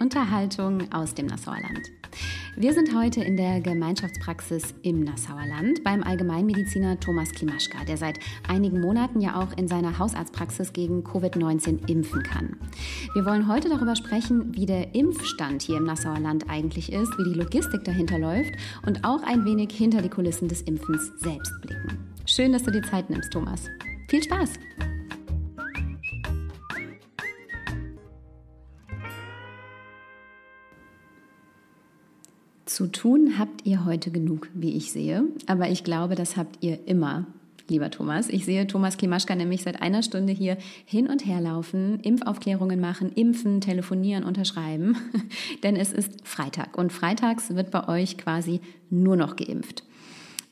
Unterhaltung aus dem Nassauer Land. Wir sind heute in der Gemeinschaftspraxis im Nassauer Land beim Allgemeinmediziner Thomas Klimaschka, der seit einigen Monaten ja auch in seiner Hausarztpraxis gegen Covid-19 impfen kann. Wir wollen heute darüber sprechen, wie der Impfstand hier im Nassauer Land eigentlich ist, wie die Logistik dahinter läuft und auch ein wenig hinter die Kulissen des Impfens selbst blicken. Schön, dass du dir Zeit nimmst, Thomas. Viel Spaß! Zu tun habt ihr heute genug, wie ich sehe. Aber ich glaube, das habt ihr immer, lieber Thomas. Ich sehe Thomas Klimaschka nämlich seit einer Stunde hier hin und her laufen, Impfaufklärungen machen, impfen, telefonieren, unterschreiben. Denn es ist Freitag und freitags wird bei euch quasi nur noch geimpft.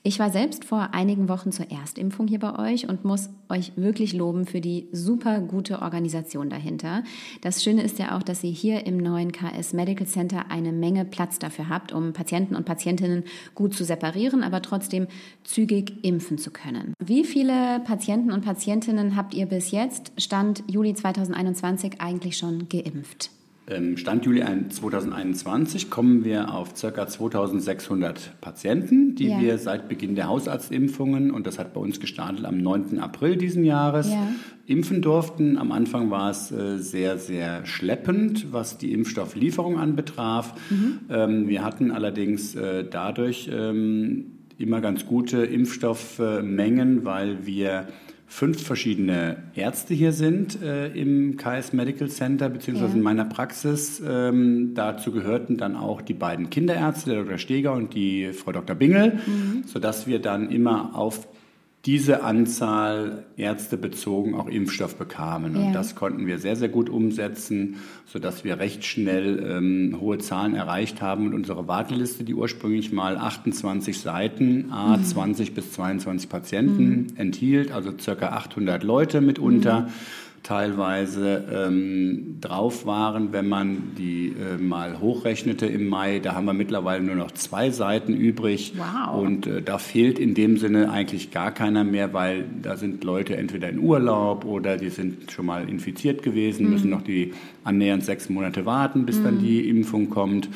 Ich war selbst vor einigen Wochen zur Erstimpfung hier bei euch und muss euch wirklich loben für die super gute Organisation dahinter. Das Schöne ist ja auch, dass ihr hier im neuen KS Medical Center eine Menge Platz dafür habt, um Patienten und Patientinnen gut zu separieren, aber trotzdem zügig impfen zu können. Wie viele Patienten und Patientinnen habt ihr bis jetzt, Stand Juli 2021, eigentlich schon geimpft? Ähm, Stand Juli 2021 kommen wir auf ca. 2600 Patienten, die ja. wir seit Beginn der Hausarztimpfungen, und das hat bei uns gestartet am 9. April diesen Jahres, ja. impfen durften. Am Anfang war es äh, sehr, sehr schleppend, was die Impfstofflieferung anbetraf. Mhm. Ähm, wir hatten allerdings äh, dadurch ähm, immer ganz gute Impfstoffmengen, weil wir fünf verschiedene Ärzte hier sind äh, im KS Medical Center, beziehungsweise ja. in meiner Praxis. Ähm, dazu gehörten dann auch die beiden Kinderärzte, der Dr. Steger und die Frau Dr. Bingel, mhm. sodass wir dann immer auf diese Anzahl Ärzte bezogen auch Impfstoff bekamen. Und ja. das konnten wir sehr, sehr gut umsetzen, sodass wir recht schnell ähm, hohe Zahlen erreicht haben. Und unsere Warteliste, die ursprünglich mal 28 Seiten, a mhm. 20 bis 22 Patienten mhm. enthielt, also circa 800 Leute mitunter, mhm teilweise ähm, drauf waren, wenn man die äh, mal hochrechnete im Mai. Da haben wir mittlerweile nur noch zwei Seiten übrig. Wow. Und äh, da fehlt in dem Sinne eigentlich gar keiner mehr, weil da sind Leute entweder in Urlaub oder die sind schon mal infiziert gewesen, mhm. müssen noch die annähernd sechs Monate warten, bis mhm. dann die Impfung kommt.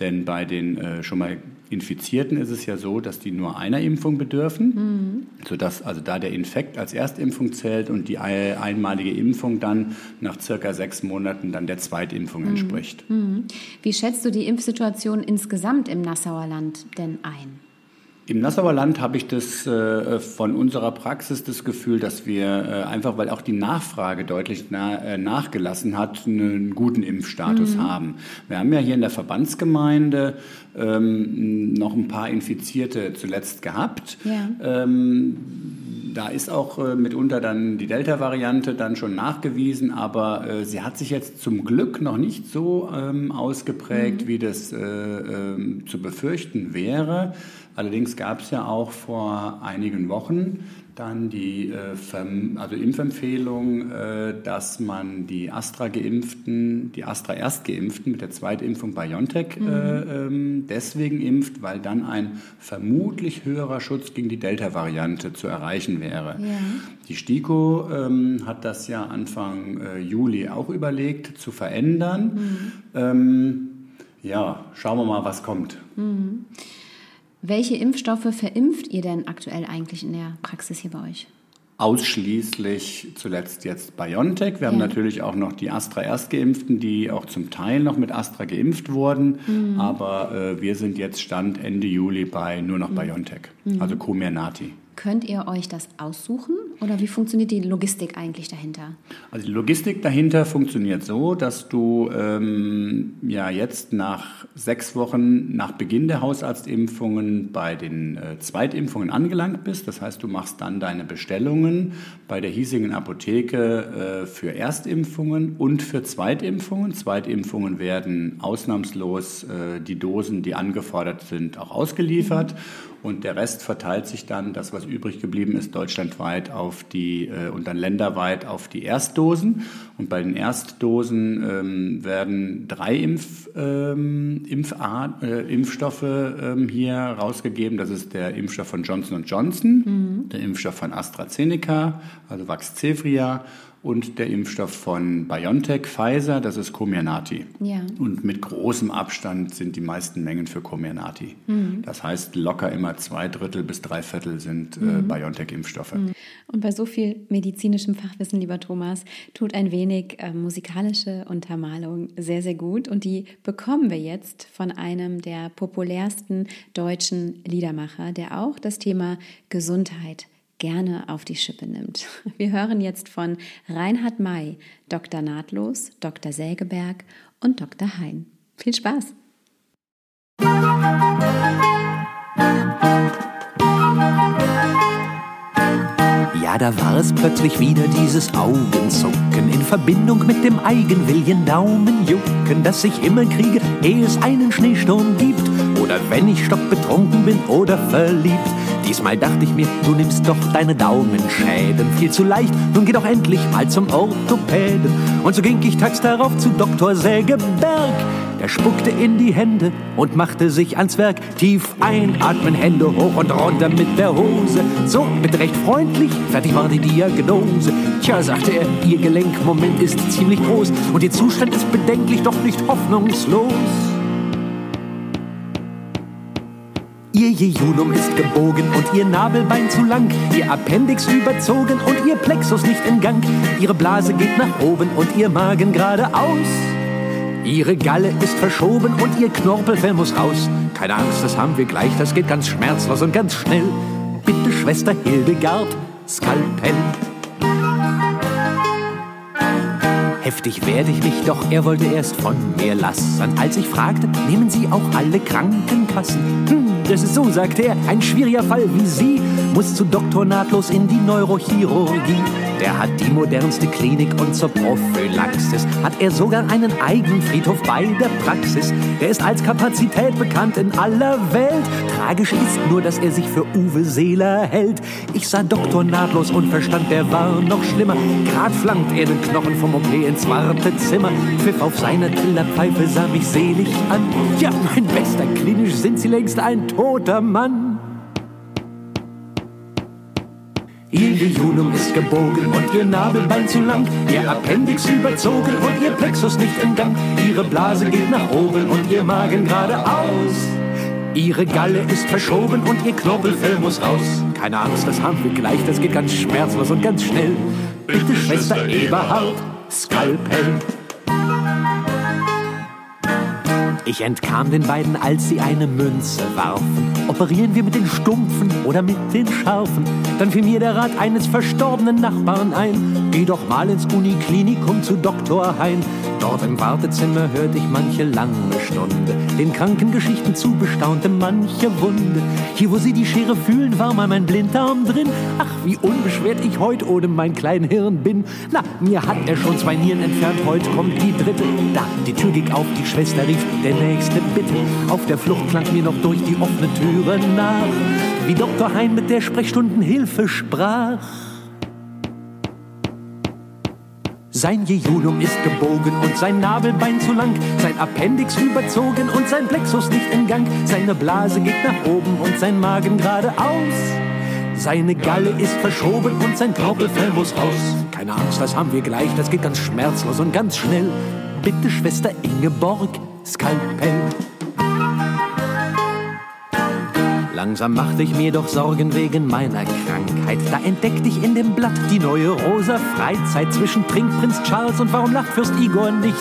Denn bei den äh, schon mal Infizierten ist es ja so, dass die nur einer Impfung bedürfen, mhm. sodass also da der Infekt als Erstimpfung zählt und die einmalige Impfung dann nach circa sechs Monaten dann der Zweitimpfung mhm. entspricht. Mhm. Wie schätzt du die Impfsituation insgesamt im Nassauer Land denn ein? Im Nassauer Land habe ich das äh, von unserer Praxis das Gefühl, dass wir äh, einfach, weil auch die Nachfrage deutlich na, äh, nachgelassen hat, einen guten Impfstatus mhm. haben. Wir haben ja hier in der Verbandsgemeinde ähm, noch ein paar Infizierte zuletzt gehabt. Ja. Ähm, da ist auch mitunter dann die Delta-Variante dann schon nachgewiesen, aber sie hat sich jetzt zum Glück noch nicht so ähm, ausgeprägt, mhm. wie das zu befürchten wäre. Allerdings gab es ja auch vor einigen Wochen dann die äh, also Impfempfehlung, äh, dass man die Astra-Geimpften, die Astra-Erstgeimpften mit der Zweitimpfung BioNTech mhm. äh, ähm, deswegen impft, weil dann ein vermutlich höherer Schutz gegen die Delta-Variante zu erreichen wäre. Ja. Die STIKO ähm, hat das ja Anfang Juli auch überlegt zu verändern. Mhm. Ähm, ja, schauen wir mal, was kommt. Mhm. Welche Impfstoffe verimpft ihr denn aktuell eigentlich in der Praxis hier bei euch? Ausschließlich zuletzt jetzt BioNTech. Wir haben natürlich auch noch die Astra-Erstgeimpften, die auch zum Teil noch mit Astra geimpft wurden. Mhm. Aber äh, wir sind jetzt Stand Ende Juli bei nur noch mhm. BioNTech, mhm. also Comirnaty. Könnt ihr euch das aussuchen oder wie funktioniert die Logistik eigentlich dahinter? Also die Logistik dahinter funktioniert so, dass du ähm, ja jetzt nach sechs Wochen nach Beginn der Hausarztimpfungen bei den äh, Zweitimpfungen angelangt bist. Das heißt, du machst dann deine Bestellungen bei der hiesigen Apotheke äh, für Erstimpfungen und für Zweitimpfungen. Zweitimpfungen werden ausnahmslos äh, die Dosen, die angefordert sind, auch ausgeliefert. Mhm. Und der Rest verteilt sich dann, das was übrig geblieben ist, deutschlandweit auf die äh, und dann länderweit auf die Erstdosen. Und bei den Erstdosen ähm, werden drei Impf, ähm, Impfart, äh, Impfstoffe ähm, hier rausgegeben. Das ist der Impfstoff von Johnson Johnson, mhm. der Impfstoff von AstraZeneca, also Vaxzevria und der Impfstoff von BioNTech, Pfizer, das ist Comirnaty. Ja. Und mit großem Abstand sind die meisten Mengen für Comirnaty. Mhm. Das heißt, locker immer zwei Drittel bis drei Viertel sind äh, mhm. BioNTech-Impfstoffe. Mhm. Und bei so viel medizinischem Fachwissen, lieber Thomas, tut ein wenig äh, musikalische Untermalung sehr, sehr gut. Und die bekommen wir jetzt von einem der populärsten deutschen Liedermacher, der auch das Thema Gesundheit gerne auf die Schippe nimmt. Wir hören jetzt von Reinhard May, Dr. Nahtlos, Dr. Sägeberg und Dr. Hein. Viel Spaß! Ja, da war es plötzlich wieder dieses Augenzucken in Verbindung mit dem Eigenwillen Daumenjucken, das ich immer kriege, ehe es einen Schneesturm gibt oder wenn ich stockbetrunken bin oder verliebt. Diesmal dachte ich mir, du nimmst doch deine Daumenschäden viel zu leicht. Nun geh doch endlich mal zum Orthopäden. Und so ging ich tags darauf zu Dr. Sägeberg. Der spuckte in die Hände und machte sich ans Werk. Tief einatmen, Hände hoch und runter mit der Hose. So, bitte recht freundlich, fertig war die Diagnose. Tja, sagte er, Ihr Gelenkmoment ist ziemlich groß und Ihr Zustand ist bedenklich, doch nicht hoffnungslos. Ihr Jejunum ist gebogen und ihr Nabelbein zu lang, ihr Appendix überzogen und ihr Plexus nicht in Gang. Ihre Blase geht nach oben und ihr Magen geradeaus. Ihre Galle ist verschoben und ihr Knorpelfell muss raus. Keine Angst, das haben wir gleich, das geht ganz schmerzlos und ganz schnell. Bitte, Schwester Hildegard, Skalpell. Heftig werde ich mich, doch er wollte erst von mir lassen. Als ich fragte, nehmen Sie auch alle Krankenkassen? Hm, das ist so, sagt er, ein schwieriger Fall wie Sie muss zu Doktor nahtlos in die Neurochirurgie. Der hat die modernste Klinik und zur Prophylaxis hat er sogar einen eigenen Friedhof bei der Praxis. Der ist als Kapazität bekannt in aller Welt. Tragisch ist nur, dass er sich für Uwe Seeler hält. Ich sah Doktor nahtlos und verstand, der war noch schlimmer. Grad flankt er den Knochen vom OP ins Wartezimmer. Pfiff auf seiner Trillerpfeife sah mich selig an. Ja, mein Bester, klinisch sind Sie längst ein toter Mann. Ihr Jejunum ist gebogen und ihr Nabelbein zu lang, ihr Appendix überzogen und ihr Plexus nicht in Gang. Ihre Blase geht nach oben und ihr Magen geradeaus. Ihre Galle ist verschoben und ihr Knorpelfell muss raus. Keine Angst, das haben wir gleich, das geht ganz schmerzlos und ganz schnell. Bitte, Schwester Eberhard, Skalpell. Ich entkam den beiden, als sie eine Münze warfen. Operieren wir mit den Stumpfen oder mit den Scharfen? Dann fiel mir der Rat eines verstorbenen Nachbarn ein. Geh doch mal ins Uniklinikum zu Dr. Hein. Dort im Wartezimmer hörte ich manche lange Stunde. Den Krankengeschichten zubestaunte manche Wunde. Hier, wo sie die Schere fühlen, war mal mein Blinddarm drin. Ach, wie unbeschwert ich heute ohne mein kleines Hirn bin. Na, mir hat er schon zwei Nieren entfernt, heute kommt die dritte. Da, die Tür ging auf, die Schwester rief, der nächste bitte. Auf der Flucht klang mir noch durch die offene Türe nach, wie Dr. Hein mit der Sprechstundenhilfe sprach. Sein Jejunum ist gebogen und sein Nabelbein zu lang, sein Appendix überzogen und sein Plexus nicht in Gang, seine Blase geht nach oben und sein Magen geradeaus. Seine Galle ist verschoben und sein Knorpelfell muss raus. Keine Angst, das haben wir gleich, das geht ganz schmerzlos und ganz schnell. Bitte, Schwester Ingeborg, Skalpell. Langsam machte ich mir doch Sorgen wegen meiner Krankheit. Da entdeckte ich in dem Blatt die neue rosa Freizeit zwischen Trinkprinz Charles und warum lacht Fürst Igor nicht?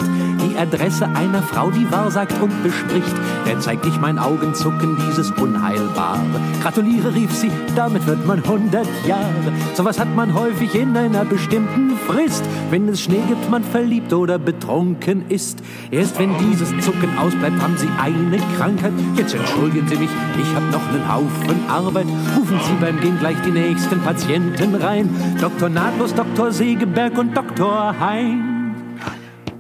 Die Adresse einer Frau, die wahrsagt und bespricht. Der zeigt ich mein Augenzucken, dieses Unheilbare. Gratuliere, rief sie, damit wird man hundert Jahre. Sowas hat man häufig in einer bestimmten Frist. Wenn es Schnee gibt, man verliebt oder betrunken ist. Erst wenn dieses Zucken ausbleibt, haben sie eine Krankheit. Jetzt entschuldigen Sie mich, ich hab noch einen Haufen Arbeit. Rufen Sie beim Gehen gleich die nächsten Patienten rein. Dr. Nahtlos, Dr. Segeberg und Dr. Hein.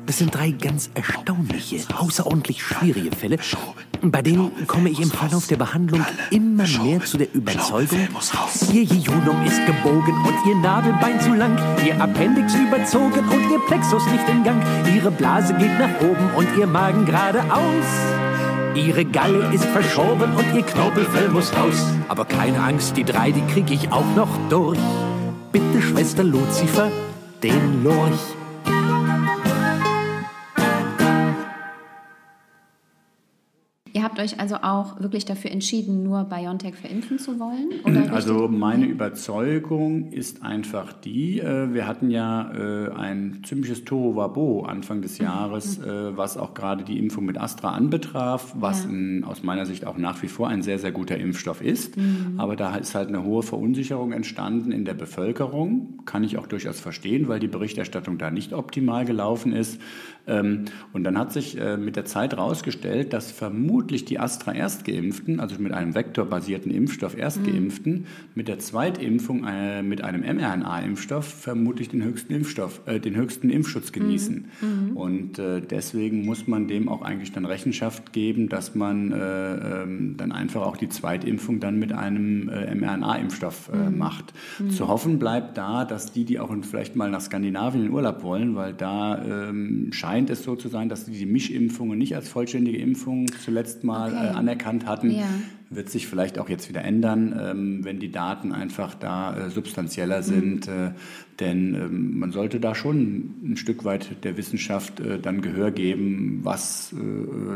Das sind drei ganz erstaunliche, außerordentlich schwierige Fälle. Bei denen komme ich im Verlauf der Behandlung immer mehr zu der Überzeugung, ihr Jejunum ist gebogen und ihr Nadelbein zu lang, ihr Appendix überzogen und ihr Plexus nicht in Gang, ihre Blase geht nach oben und ihr Magen geradeaus. Ihre Galle ist verschoben und ihr Knorpelfell muss raus. Aber keine Angst, die drei, die krieg ich auch noch durch. Bitte, Schwester Luzifer, den Lurch. Habt euch also auch wirklich dafür entschieden, nur BioNTech verimpfen zu wollen? Oder also meine Überzeugung ist einfach die, äh, wir hatten ja äh, ein ziemliches Tohuwabo Anfang des mhm. Jahres, mhm. was auch gerade die Impfung mit Astra anbetraf, was ja. in, aus meiner Sicht auch nach wie vor ein sehr, sehr guter Impfstoff ist. Mhm. Aber da ist halt eine hohe Verunsicherung entstanden in der Bevölkerung. Kann ich auch durchaus verstehen, weil die Berichterstattung da nicht optimal gelaufen ist. Ähm, und dann hat sich mit der Zeit herausgestellt, dass vermutlich die Astra-Erstgeimpften, also mit einem vektorbasierten Impfstoff Erstgeimpften, mhm. mit der Zweitimpfung äh, mit einem mRNA-Impfstoff vermutlich den höchsten Impfstoff, äh, den höchsten Impfschutz genießen. Mhm. mhm. Und äh, deswegen muss man dem auch eigentlich dann Rechenschaft geben, dass man äh, ähm, dann einfach auch die Zweitimpfung dann mit einem äh, mRNA-Impfstoff äh, mhm. macht. Mhm. Zu hoffen bleibt da, dass die, die auch vielleicht mal nach Skandinavien in Urlaub wollen, weil da ähm, scheint es so zu sein, dass die, die Mischimpfungen nicht als vollständige Impfung zuletzt mal okay. äh, anerkannt hatten. Ja. Wird sich vielleicht auch jetzt wieder ändern, ähm, wenn die Daten einfach da äh, substanzieller mhm. sind. Äh, denn ähm, man sollte da schon ein Stück weit der Wissenschaft äh, dann Gehör geben, was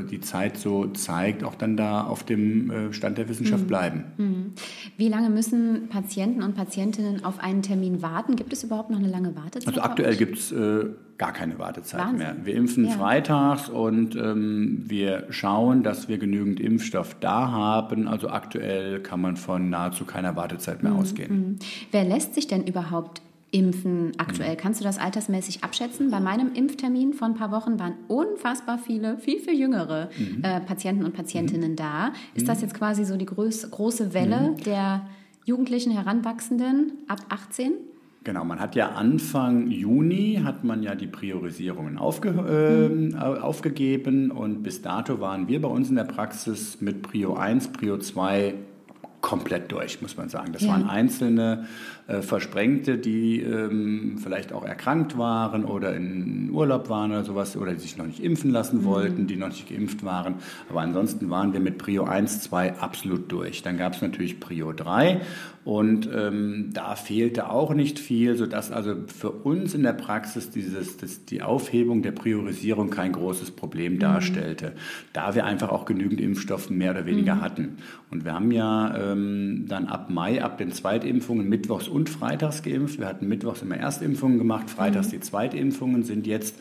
die Zeit so zeigt, auch dann da auf dem Stand der Wissenschaft mhm. bleiben. Mhm. Wie lange müssen Patienten und Patientinnen auf einen Termin warten? Gibt es überhaupt noch eine lange Wartezeit? Also aktuell gibt es gar keine Wartezeit Wahnsinn. mehr. Wir impfen ja. freitags und ähm, wir schauen, dass wir genügend Impfstoff da haben. Also aktuell kann man von nahezu keiner Wartezeit mehr mhm. ausgehen. Mhm. Wer lässt sich denn überhaupt impfen aktuell? Mhm. Kannst du das altersmäßig abschätzen? Bei meinem Impftermin vor ein paar Wochen waren unfassbar viele, viel, viel jüngere mhm. äh, Patienten und Patientinnen mhm. da. Ist das mhm. jetzt quasi so die groß, große Welle der Jugendlichen, Heranwachsenden ab 18? Genau, man hat ja Anfang Juni hat man ja die Priorisierungen aufge, äh, aufgegeben und bis dato waren wir bei uns in der Praxis mit Prio 1, Prio 2 komplett durch, muss man sagen. Das ja. waren einzelne äh, Versprengte, die ähm, vielleicht auch erkrankt waren oder in Urlaub waren oder sowas oder die sich noch nicht impfen lassen mhm. wollten, die noch nicht geimpft waren. Aber ansonsten waren wir mit Prio 1, 2 absolut durch. Dann gab es natürlich Prio 3 und ähm, da fehlte auch nicht viel, sodass also für uns in der Praxis dieses, das, die Aufhebung der Priorisierung kein großes Problem mhm. darstellte, da wir einfach auch genügend Impfstoff mehr oder weniger mhm. hatten. Und wir haben ja ähm, dann ab Mai, ab den Zweitimpfungen, mittwochs und freitags geimpft. Wir hatten mittwochs immer Erstimpfungen gemacht, freitags mhm. die Zweitimpfungen, sind jetzt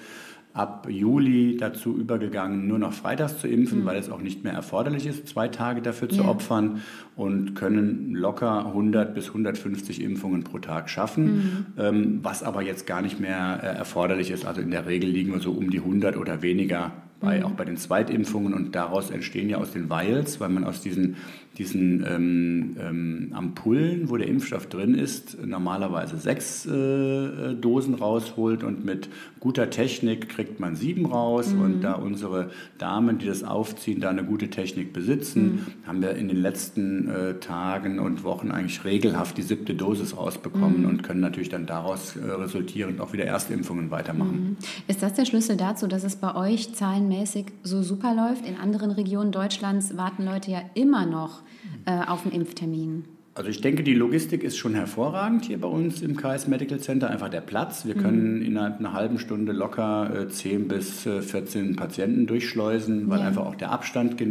ab Juli dazu übergegangen, nur noch freitags zu impfen, mhm. weil es auch nicht mehr erforderlich ist, zwei Tage dafür zu ja. opfern und können locker 100 bis 150 Impfungen pro Tag schaffen, mhm. ähm, was aber jetzt gar nicht mehr äh, erforderlich ist. Also in der Regel liegen wir so um die 100 oder weniger bei, mhm. auch bei den Zweitimpfungen und daraus entstehen ja aus den Vials, weil man aus diesen diesen ähm, ähm, Ampullen, wo der Impfstoff drin ist, normalerweise sechs äh, Dosen rausholt und mit guter Technik kriegt man sieben raus. Mhm. Und da unsere Damen, die das aufziehen, da eine gute Technik besitzen, mhm. haben wir in den letzten äh, Tagen und Wochen eigentlich regelhaft die siebte Dosis rausbekommen mhm. und können natürlich dann daraus äh, resultierend auch wieder Erstimpfungen weitermachen. Mhm. Ist das der Schlüssel dazu, dass es bei euch zahlenmäßig so super läuft? In anderen Regionen Deutschlands warten Leute ja immer noch äh, auf einen Impftermin? Also ich denke, die Logistik ist schon hervorragend hier bei uns im KS Medical Center. Einfach der Platz. Wir mhm. können innerhalb einer halben Stunde locker äh, 10 bis äh, 14 Patienten durchschleusen, weil ja. einfach auch der Abstand äh,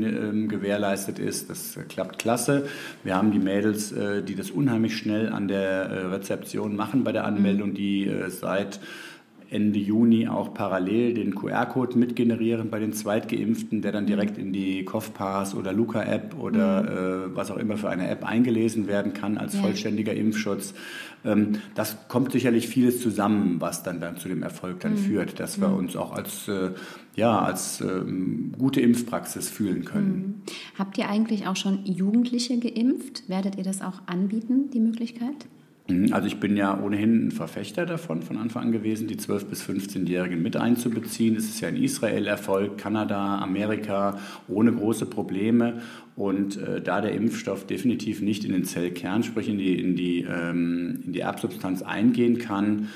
gewährleistet ist. Das äh, klappt klasse. Wir haben die Mädels, äh, die das unheimlich schnell an der äh, Rezeption machen bei der Anmeldung, mhm. die seit Ende Juni auch parallel den QR-Code mitgenerieren bei den Zweitgeimpften, der dann mhm. direkt in die COFPAS oder Luca-App oder mhm. äh, was auch immer für eine App eingelesen werden kann als ja. vollständiger Impfschutz. Ähm, das kommt sicherlich vieles zusammen, was dann, dann zu dem Erfolg dann mhm. führt, dass wir mhm. uns auch als, äh, ja, als ähm, gute Impfpraxis fühlen können. Mhm. Habt ihr eigentlich auch schon Jugendliche geimpft? Werdet ihr das auch anbieten, die Möglichkeit? Mhm, also ich bin ja ohnehin ein Verfechter davon, von Anfang an gewesen, die 12- bis 15-Jährigen mit einzubeziehen. Es ist ja in Israel Erfolg, Kanada, Amerika, ohne große Probleme. Und äh, da der Impfstoff definitiv nicht in den Zellkern, sprich in die, in, die, ähm, in die Erbsubstanz eingehen kann,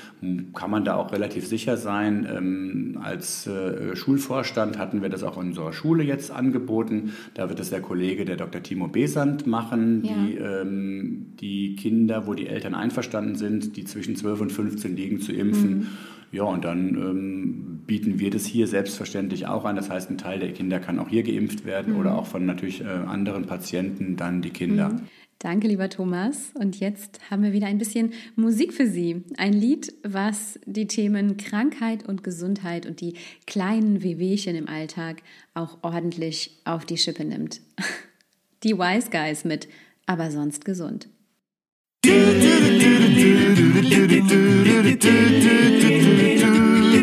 kann man da auch relativ sicher sein. Ähm, als äh, Schulvorstand hatten wir das auch in unserer Schule jetzt angeboten. Da wird es der Kollege, der Dr. Timo Besand, machen, ja. die, ähm, die Kinder, wo die Eltern einverstanden sind, die zwischen 12 und 15 liegen, zu impfen. Mhm. Ja, und dann ähm, bieten wir das hier selbstverständlich auch an. Das heißt, ein Teil der Kinder kann auch hier geimpft werden mhm. oder auch von natürlich äh, anderen Patienten dann die Kinder. Mhm. Danke, lieber Thomas. Und jetzt haben wir wieder ein bisschen Musik für Sie. Ein Lied, was die Themen Krankheit und Gesundheit und die kleinen Wehwehchen im Alltag auch ordentlich auf die Schippe nimmt. Die Wise Guys mit Aber sonst gesund.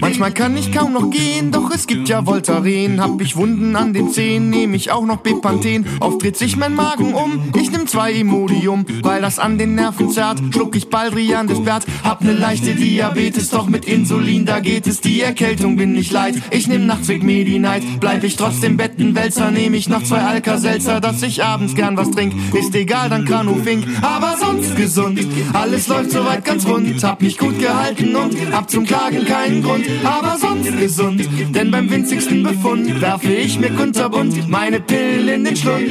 Manchmal kann ich kaum noch gehen, doch es gibt ja Voltaren. Hab ich Wunden an den Zehen, nehm ich auch noch Bepanthen. Oft dreht sich mein Magen um, ich nimm zwei Imodium, weil das an den Nerven zerrt. Schluck ich Baldrian des Bert, hab ne leichte Diabetes, doch mit Insulin, da geht es. Die Erkältung bin ich leid, ich nehm nachts Weg Medi-Night. Bleib ich trotzdem Bettenwälzer, nehm ich noch zwei Alka-Seltzer, dass ich abends gern was trink. Ist egal, dann Kranufink, aber sonst gesund. Alles läuft soweit ganz rund, hab mich gut gehalten und hab zum Klagen keinen Grund aber sonst gesund. Denn beim winzigsten Befund werfe ich mir kunterbunt meine Pillen in den Schlund.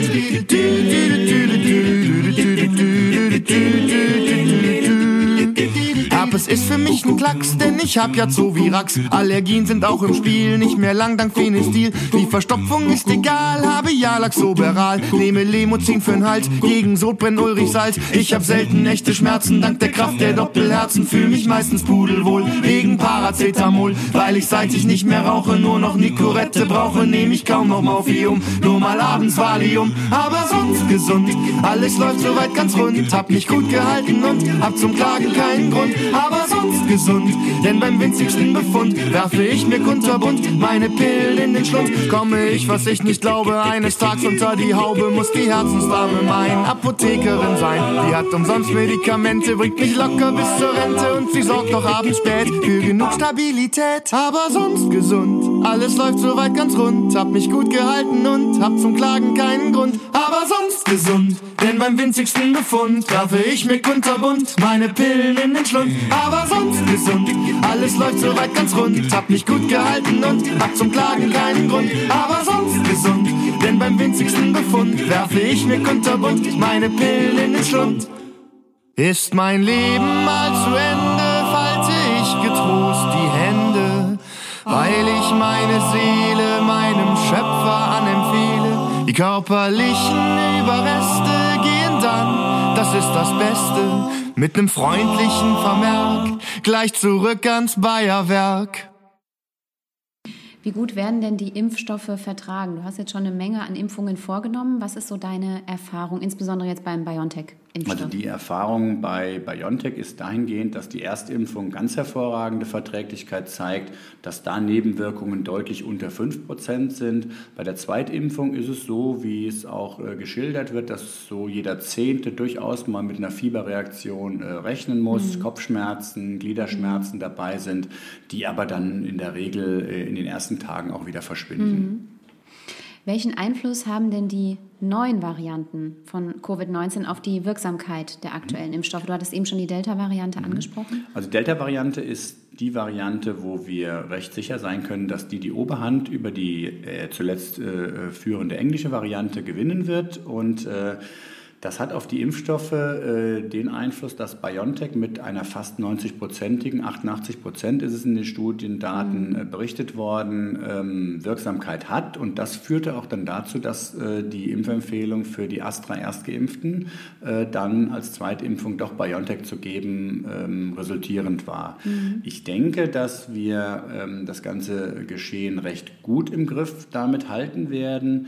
Herpes ist für mich ein Klacks, denn ich hab ja Zovirax. Allergien sind auch im Spiel, nicht mehr lang dank Phenestil. Die Verstopfung ist egal, habe ja Laxoberal. Nehme Lemozin für'n Hals, gegen Sodbrennen Ulrich Salz. Ich hab selten echte Schmerzen, dank der Kraft der Doppelherzen. Fühl mich meistens pudelwohl, wegen Paracetamol. Weil ich seit ich nicht mehr rauche, nur noch Nicorette brauche, nehme ich kaum noch Morphium. Nur mal abends Valium, aber sonst gesund. Alles läuft soweit ganz rund, hab mich gut gehalten und hab zum Klagen keinen Grund aber sonst gesund. Denn beim winzigsten Befund werfe ich mir kunterbunt meine Pillen in den Schlund. Komme ich, was ich nicht glaube, eines Tages unter die Haube, muss die Herzensdame mein Apothekerin sein. Die hat umsonst Medikamente, bringt mich locker bis zur Rente und sie sorgt doch abends spät für genug Stabilität. Aber sonst gesund, alles läuft soweit ganz rund. Hab mich gut gehalten und hab zum Klagen keinen Grund. Aber sonst gesund, denn beim winzigsten Befund werfe ich mir kunterbunt meine Pillen in den Schlund aber sonst gesund. Alles läuft soweit ganz rund, hab mich gut gehalten und hab zum Klagen keinen Grund, aber sonst gesund. Denn beim winzigsten Befund werfe ich mir kunterbunt meine Pillen in den Schlund. Ist mein Leben mal zu Ende, weil ich meine Seele meinem Schöpfer anempfehle. Die körperlichen Überreste gehen dann, das ist das Beste mit nem freundlichen Vermerk gleich zurück ans Bayerwerk. Wie gut werden denn die Impfstoffe vertragen? Du hast jetzt schon eine Menge an Impfungen vorgenommen. Was ist so deine Erfahrung, insbesondere jetzt beim BioNTech? Impfstoff? Also die Erfahrung bei BioNTech ist dahingehend, dass die Erstimpfung ganz hervorragende Verträglichkeit zeigt, dass da Nebenwirkungen deutlich unter 5% sind. Bei der Zweitimpfung ist es so, wie es auch äh, geschildert wird, dass so jeder Zehnte durchaus mal mit einer Fieberreaktion äh, rechnen muss, mhm. Kopfschmerzen, Gliederschmerzen mhm. dabei sind, die aber dann in der Regel äh, in den ersten Tagen auch wieder verschwinden. Mhm. Welchen Einfluss haben denn die neuen Varianten von Covid-19 auf die Wirksamkeit der aktuellen Impfstoffe? Du hattest eben schon die Delta-Variante mhm. angesprochen. Also Delta-Variante ist die Variante, wo wir recht sicher sein können, dass die die Oberhand über die äh, zuletzt äh, führende englische Variante gewinnen wird und äh, das hat auf die Impfstoffe äh, den Einfluss, dass BioNTech mit einer fast 90-prozentigen, 88 Prozent ist es in den Studiendaten äh, berichtet worden, ähm, Wirksamkeit hat. Und das führte auch dann dazu, dass äh, die Impfempfehlung für die Astra-Erstgeimpften äh, dann als Zweitimpfung doch BioNTech zu geben, ähm, resultierend war. Mhm. Ich denke, dass wir ähm, das ganze Geschehen recht gut im Griff damit halten werden.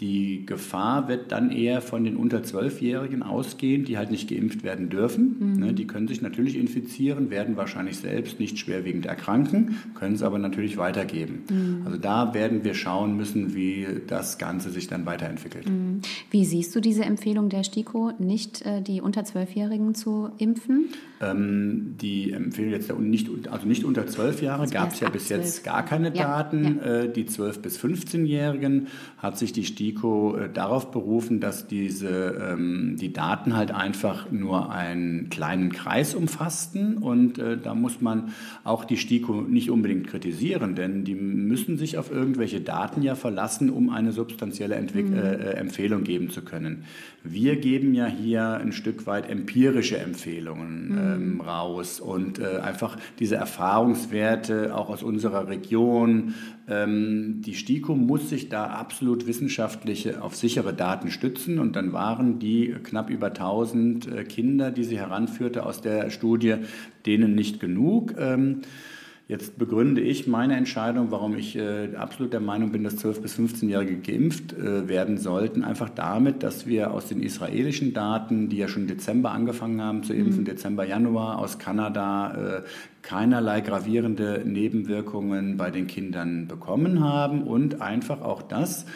Die Gefahr wird dann eher von den unter 12-Jährigen ausgehen, die halt nicht geimpft werden dürfen. Mhm. Ne, die können sich natürlich infizieren, werden wahrscheinlich selbst nicht schwerwiegend erkranken, können es aber natürlich weitergeben. Mhm. Also da werden wir schauen müssen, wie das Ganze sich dann weiterentwickelt. Mhm. Wie siehst du diese Empfehlung der STIKO, nicht äh, die unter 12-Jährigen zu impfen? Ähm, die Empfehlung jetzt nicht, also nicht unter 12 Jahre gab es ja bis 12. jetzt gar keine ja. Daten. Ja. Äh, die 12- bis 15-Jährigen hat sich die STIKO äh, darauf berufen, dass diese, ähm, die Daten halt einfach nur einen kleinen Kreis umfassten. Und äh, da muss man auch die STIKO nicht unbedingt kritisieren, denn die müssen sich auf irgendwelche Daten ja verlassen, um eine substanzielle Entwick mhm. äh, Empfehlung geben zu können. Wir geben ja hier ein Stück weit empirische Empfehlungen mhm. ähm, raus und äh, einfach diese Erfahrungswerte auch aus unserer Region. Ähm, die STIKO muss sich da absolut wissenschaftliche, auf sichere Daten stützen und dann waren die knapp über 1000 äh, Kinder, die sie heranführte aus der Studie, denen nicht genug. Jetzt begründe ich meine Entscheidung, warum ich äh, absolut der Meinung bin, dass 12- bis 15-Jährige geimpft äh, werden sollten, einfach damit, dass wir aus den israelischen Daten, die ja schon im Dezember angefangen haben zu impfen, mhm. Dezember, Januar, aus Kanada, äh, keinerlei gravierende Nebenwirkungen bei den Kindern bekommen haben und einfach auch das,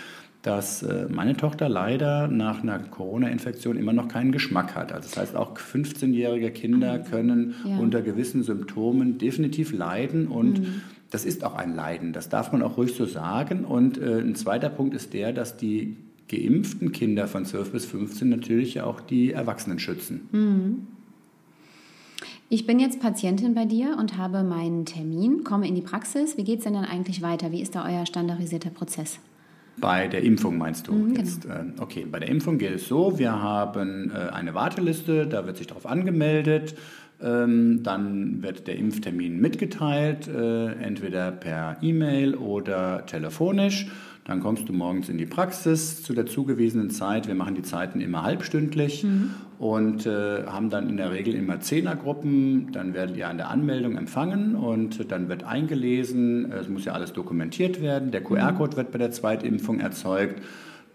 dass äh, meine Tochter leider nach einer Corona-Infektion immer noch keinen Geschmack hat. Also das heißt, auch 15-jährige Kinder können ja. unter gewissen Symptomen definitiv leiden und mhm. das ist auch ein Leiden. Das darf man auch ruhig so sagen. Und äh, ein zweiter Punkt ist der, dass die geimpften Kinder von 12 bis 15 natürlich auch die Erwachsenen schützen. Mhm. Ich bin jetzt Patientin bei dir und habe meinen Termin, komme in die Praxis. Wie geht es denn dann eigentlich weiter? Wie ist da euer standardisierter Prozess? Bei der Impfung meinst du? Mhm, jetzt, genau. äh, okay, bei der Impfung geht es so, wir haben äh, eine Warteliste, da wird sich darauf angemeldet. Ähm, dann wird der Impftermin mitgeteilt, äh, entweder per E-Mail oder telefonisch. Dann kommst du morgens in die Praxis zu der zugewiesenen Zeit. Wir machen die Zeiten immer halbstündlich mhm. und äh, haben dann in der Regel immer Zehnergruppen. Dann werdet ihr an der Anmeldung empfangen und dann wird eingelesen. Es muss ja alles dokumentiert werden. Der QR-Code wird bei der Zweitimpfung erzeugt.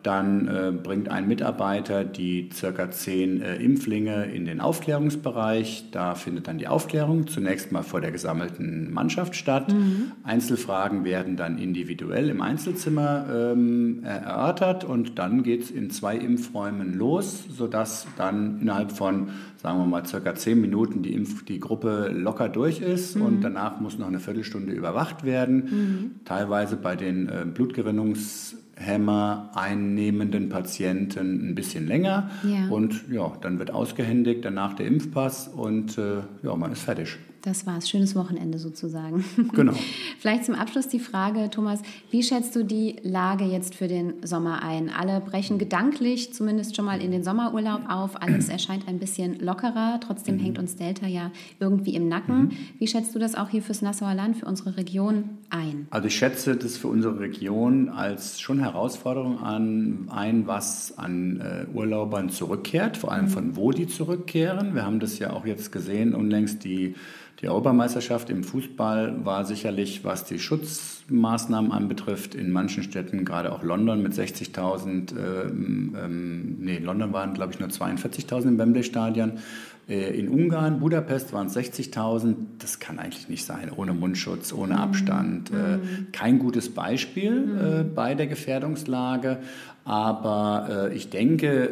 Dann äh, bringt ein Mitarbeiter die circa zehn äh, Impflinge in den Aufklärungsbereich. Da findet dann die Aufklärung zunächst mal vor der gesammelten Mannschaft statt. Mhm. Einzelfragen werden dann individuell im Einzelzimmer ähm, erörtert und dann geht es in zwei Impfräumen los, sodass dann innerhalb von, sagen wir mal, circa zehn Minuten die, Impf die Gruppe locker durch ist mhm. und danach muss noch eine Viertelstunde überwacht werden. Mhm. Teilweise bei den äh, Blutgerinnungs Hämmer einnehmenden Patienten ein bisschen länger. Ja. Und ja, dann wird ausgehändigt, danach der Impfpass und äh, ja, man ist fertig. Das war's. Schönes Wochenende sozusagen. Genau. Vielleicht zum Abschluss die Frage, Thomas, wie schätzt du die Lage jetzt für den Sommer ein? Alle brechen gedanklich zumindest schon mal in den Sommerurlaub auf. Alles erscheint ein bisschen lockerer. Trotzdem mhm. hängt uns Delta ja irgendwie im Nacken. Mhm. Wie schätzt du das auch hier fürs Nassauer Land, für unsere Region ein? Also ich schätze das für unsere Region als schon Herausforderung an, ein, was an äh, Urlaubern zurückkehrt, vor allem mhm. von wo die zurückkehren. Wir haben das ja auch jetzt gesehen, unlängst die die Europameisterschaft im Fußball war sicherlich, was die Schutzmaßnahmen anbetrifft, in manchen Städten, gerade auch London mit 60.000, ähm, ähm, nee, London waren, glaube ich, nur 42.000 im Wembley-Stadion. Äh, in Ungarn, Budapest waren es 60.000. Das kann eigentlich nicht sein, ohne Mundschutz, ohne mhm. Abstand. Mhm. kein gutes Beispiel mhm. Äh, bei der Gefährdungslage. Aber ich denke,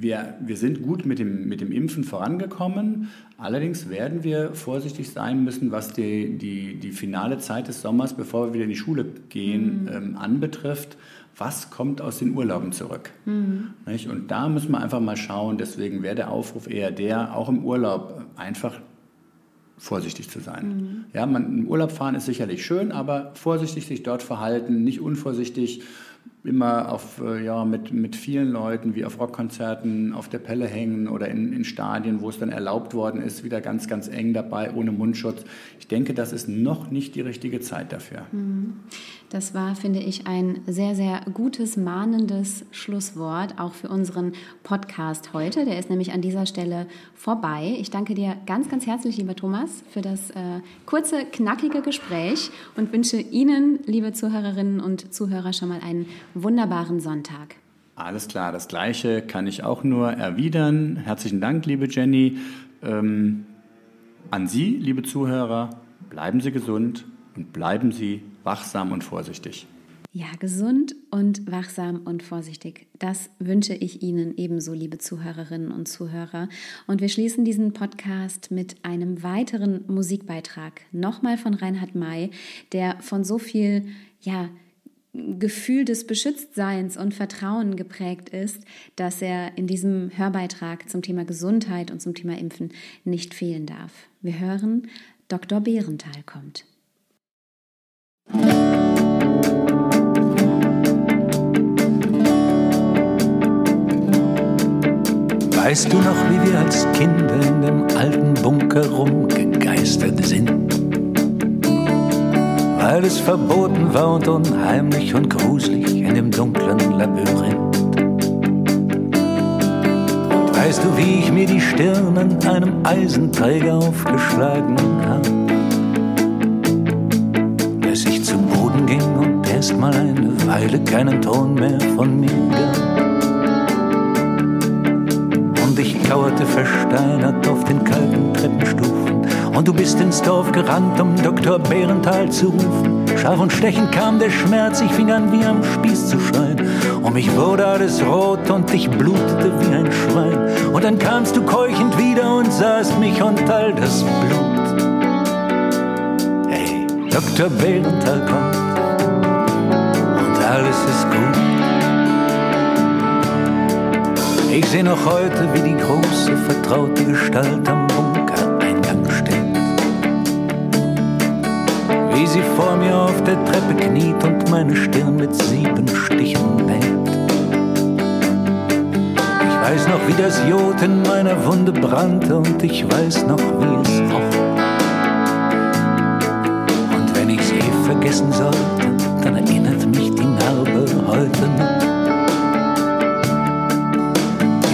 wir, wir sind gut mit dem, mit dem Impfen vorangekommen. Allerdings werden wir vorsichtig sein müssen, was die, die, die finale Zeit des Sommers, bevor wir wieder in die Schule gehen, mhm. ähm, anbetrifft. Was kommt aus den Urlauben zurück? Mhm. Und da müssen wir einfach mal schauen. Deswegen wäre der Aufruf eher der, auch im Urlaub einfach vorsichtig zu sein. Mhm. Ja, man, im Urlaub fahren ist sicherlich schön, aber vorsichtig sich dort verhalten, nicht unvorsichtig immer auf, äh, ja, mit, mit vielen Leuten, wie auf Rockkonzerten, auf der Pelle hängen oder in, in Stadien, wo es dann erlaubt worden ist, wieder ganz, ganz eng dabei, ohne Mundschutz. Ich denke, das ist noch nicht die richtige Zeit dafür. Mhm. Das war, finde ich, ein sehr, sehr gutes, mahnendes Schlusswort, auch für unseren Podcast heute. Der ist nämlich an dieser Stelle vorbei. Ich danke dir ganz, ganz herzlich, lieber Thomas, für das äh, kurze, knackige Gespräch und wünsche Ihnen, liebe Zuhörerinnen und Zuhörer, schon mal einen wunderbaren Sonntag. Alles klar, das Gleiche kann ich auch nur erwidern. Herzlichen Dank, liebe Jenny. Ähm, an Sie, liebe Zuhörer, bleiben Sie gesund und bleiben Sie wachsam und vorsichtig. Ja, gesund und wachsam und vorsichtig. Das wünsche ich Ihnen ebenso, liebe Zuhörerinnen und Zuhörer. Und wir schließen diesen Podcast mit einem weiteren Musikbeitrag, nochmal von Reinhard May, der von so viel, ja, Gefühl des Beschütztseins und Vertrauen geprägt ist, dass er in diesem Hörbeitrag zum Thema Gesundheit und zum Thema Impfen nicht fehlen darf. Wir hören, Dr. Behrenthal kommt. Weißt du noch, wie wir als Kinder in dem alten Bunker rumgegeistert sind? Weil es verboten war und unheimlich und gruselig in dem dunklen Labyrinth. Und weißt du, wie ich mir die Stirn an einem Eisenträger aufgeschlagen habe? Dass ich zu Boden ging und erst mal eine Weile keinen Ton mehr von mir gab. Und ich kauerte versteinert auf den kalten Treppenstufen und du bist ins Dorf gerannt, um Dr. Behrenthal zu rufen. Scharf und stechend kam der Schmerz, ich fing an wie am Spieß zu schreien. Um mich wurde alles rot und ich blutete wie ein Schwein. Und dann kamst du keuchend wieder und sahst mich und all das Blut. Hey, Dr. Behrenthal kommt und alles ist gut. Ich seh noch heute, wie die große, vertraute Gestalt am wie sie vor mir auf der Treppe kniet und meine Stirn mit sieben Stichen näht. Ich weiß noch, wie das Jod in meiner Wunde brannte und ich weiß noch, wie es roch. Und wenn ich's eh vergessen sollte,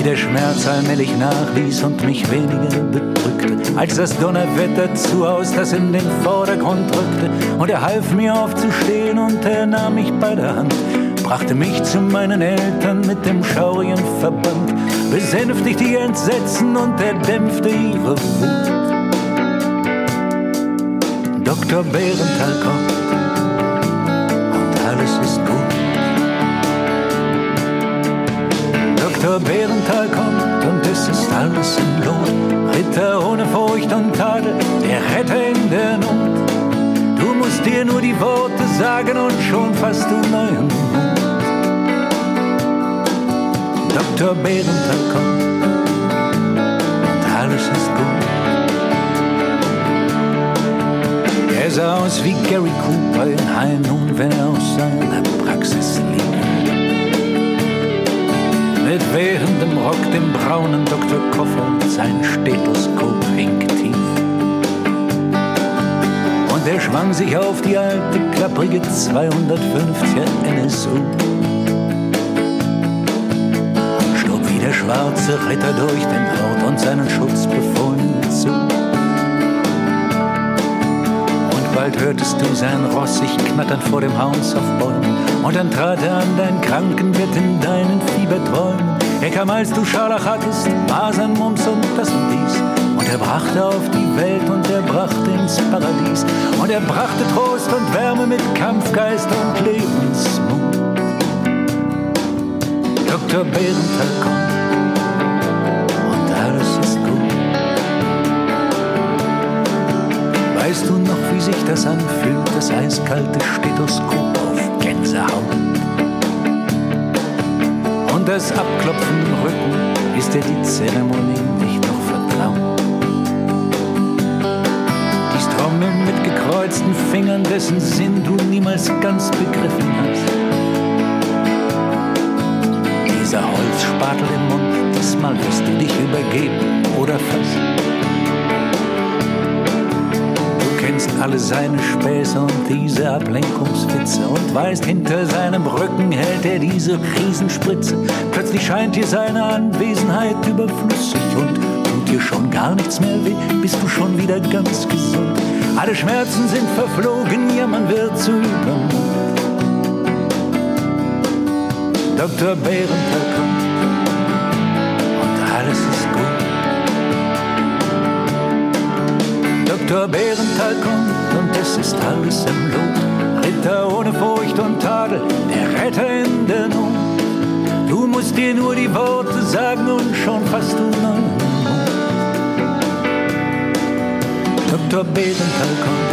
der Schmerz allmählich nachließ und mich weniger bedrückte als das Donnerwetter zu Haus, das in den Vordergrund rückte. Und er half mir aufzustehen und er nahm mich bei der Hand, brachte mich zu meinen Eltern mit dem schaurigen Verband, besänftigte ihr Entsetzen und er dämpfte ihre Wut. Dr. Behrenthal kommt und alles ist gut. Dr. Behrenthal kommt und es ist alles im Lot. Ritter ohne Furcht und Tadel, der Retter in der Not. Du musst dir nur die Worte sagen und schon fasst du neuen Mut. Dr. Behrenthal kommt und alles ist gut. Er sah aus wie Gary Cooper in High Noon, wenn er aus seiner Praxis lief mit wehendem Rock, dem braunen Dr. Koffer, sein Stethoskop hing tief. Und er schwang sich auf die alte, klapprige 250er NSU. Stob wie der schwarze Ritter durch den Ort und seinen Schutzbefohlenen zu. Und bald hörtest du sein Ross sich knattern vor dem Haus auf Bäumen und dann trat er an dein Krankenbett in deinen Fieberträumen. Er kam, als du Scharlach hattest, Masern, Mumps und das und dies. Und er brachte auf die Welt und er brachte ins Paradies. Und er brachte Trost und Wärme mit Kampfgeist und Lebensmut. Dr. Behrenthal kommt und alles ist gut. Weißt du noch, wie sich das anfühlt, das eiskalte Stethoskop? Und das Abklopfen im Rücken ist dir die Zeremonie nicht noch vertraut. Dies Trommeln mit gekreuzten Fingern, dessen Sinn du niemals ganz begriffen hast. Alle seine Späße und diese Ablenkungswitze und weißt, hinter seinem Rücken hält er diese Riesenspritze. Plötzlich scheint dir seine Anwesenheit überflüssig und tut dir schon gar nichts mehr weh, bist du schon wieder ganz gesund. Alle Schmerzen sind verflogen, ja, man wird zu Übermut. Dr. Bärenthal Dr. Bärenthal kommt und es ist alles im Lot. Ritter ohne Furcht und Tadel, der Retter in der Not. Du musst dir nur die Worte sagen und schon fast du neuen Dr. Bärenthal kommt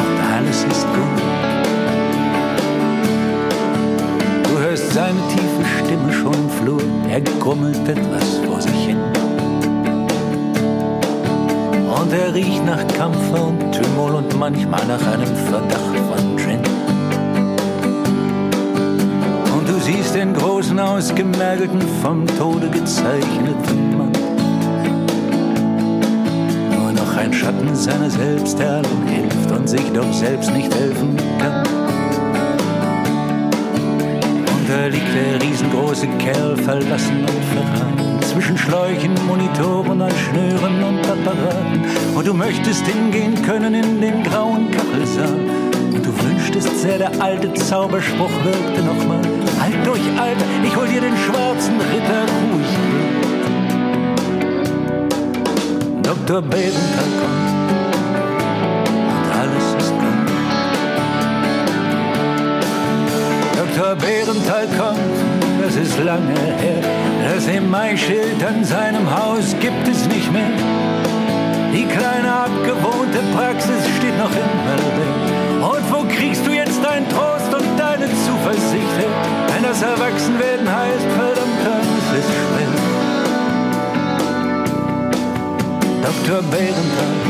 und alles ist gut. Du hörst seine tiefe Stimme schon im Flur, er grummelt etwas Kampfer und Tümol und manchmal nach einem Verdacht von Gin. Und du siehst den großen, ausgemergelten, vom Tode gezeichneten Mann. Nur noch ein Schatten seiner selbst, der allen hilft und sich doch selbst nicht helfen kann. Liegt der riesengroße Kerl verlassen und verraten zwischen Schläuchen, Monitoren, Schnüren und Apparaten. Und du möchtest hingehen können in den grauen Kachelsaal. Und du wünschtest sehr, der alte Zauberspruch wirkte nochmal. Halt durch, Alter, ich hol dir den schwarzen Ritter ruhig. Dr. Berenthal kommt Dr. Berenthal kommt, das ist lange her. Das E-Mail-Schild an seinem Haus gibt es nicht mehr. Die kleine abgewohnte Praxis steht noch immer da. Und wo kriegst du jetzt deinen Trost und deine Zuversicht her? Wenn das Erwachsenwerden heißt, verdammt, es ist schwer. Dr. Berenthal